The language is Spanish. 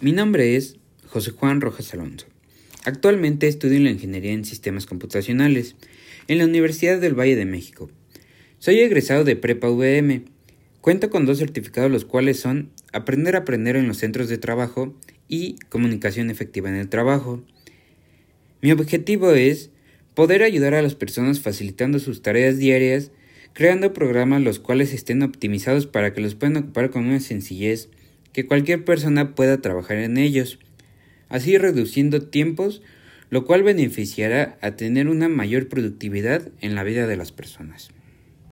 Mi nombre es José Juan Rojas Alonso. Actualmente estudio la Ingeniería en Sistemas Computacionales en la Universidad del Valle de México. Soy egresado de Prepa VM. Cuento con dos certificados los cuales son Aprender a aprender en los centros de trabajo y Comunicación efectiva en el trabajo. Mi objetivo es poder ayudar a las personas facilitando sus tareas diarias, creando programas los cuales estén optimizados para que los puedan ocupar con una sencillez que cualquier persona pueda trabajar en ellos, así reduciendo tiempos, lo cual beneficiará a tener una mayor productividad en la vida de las personas.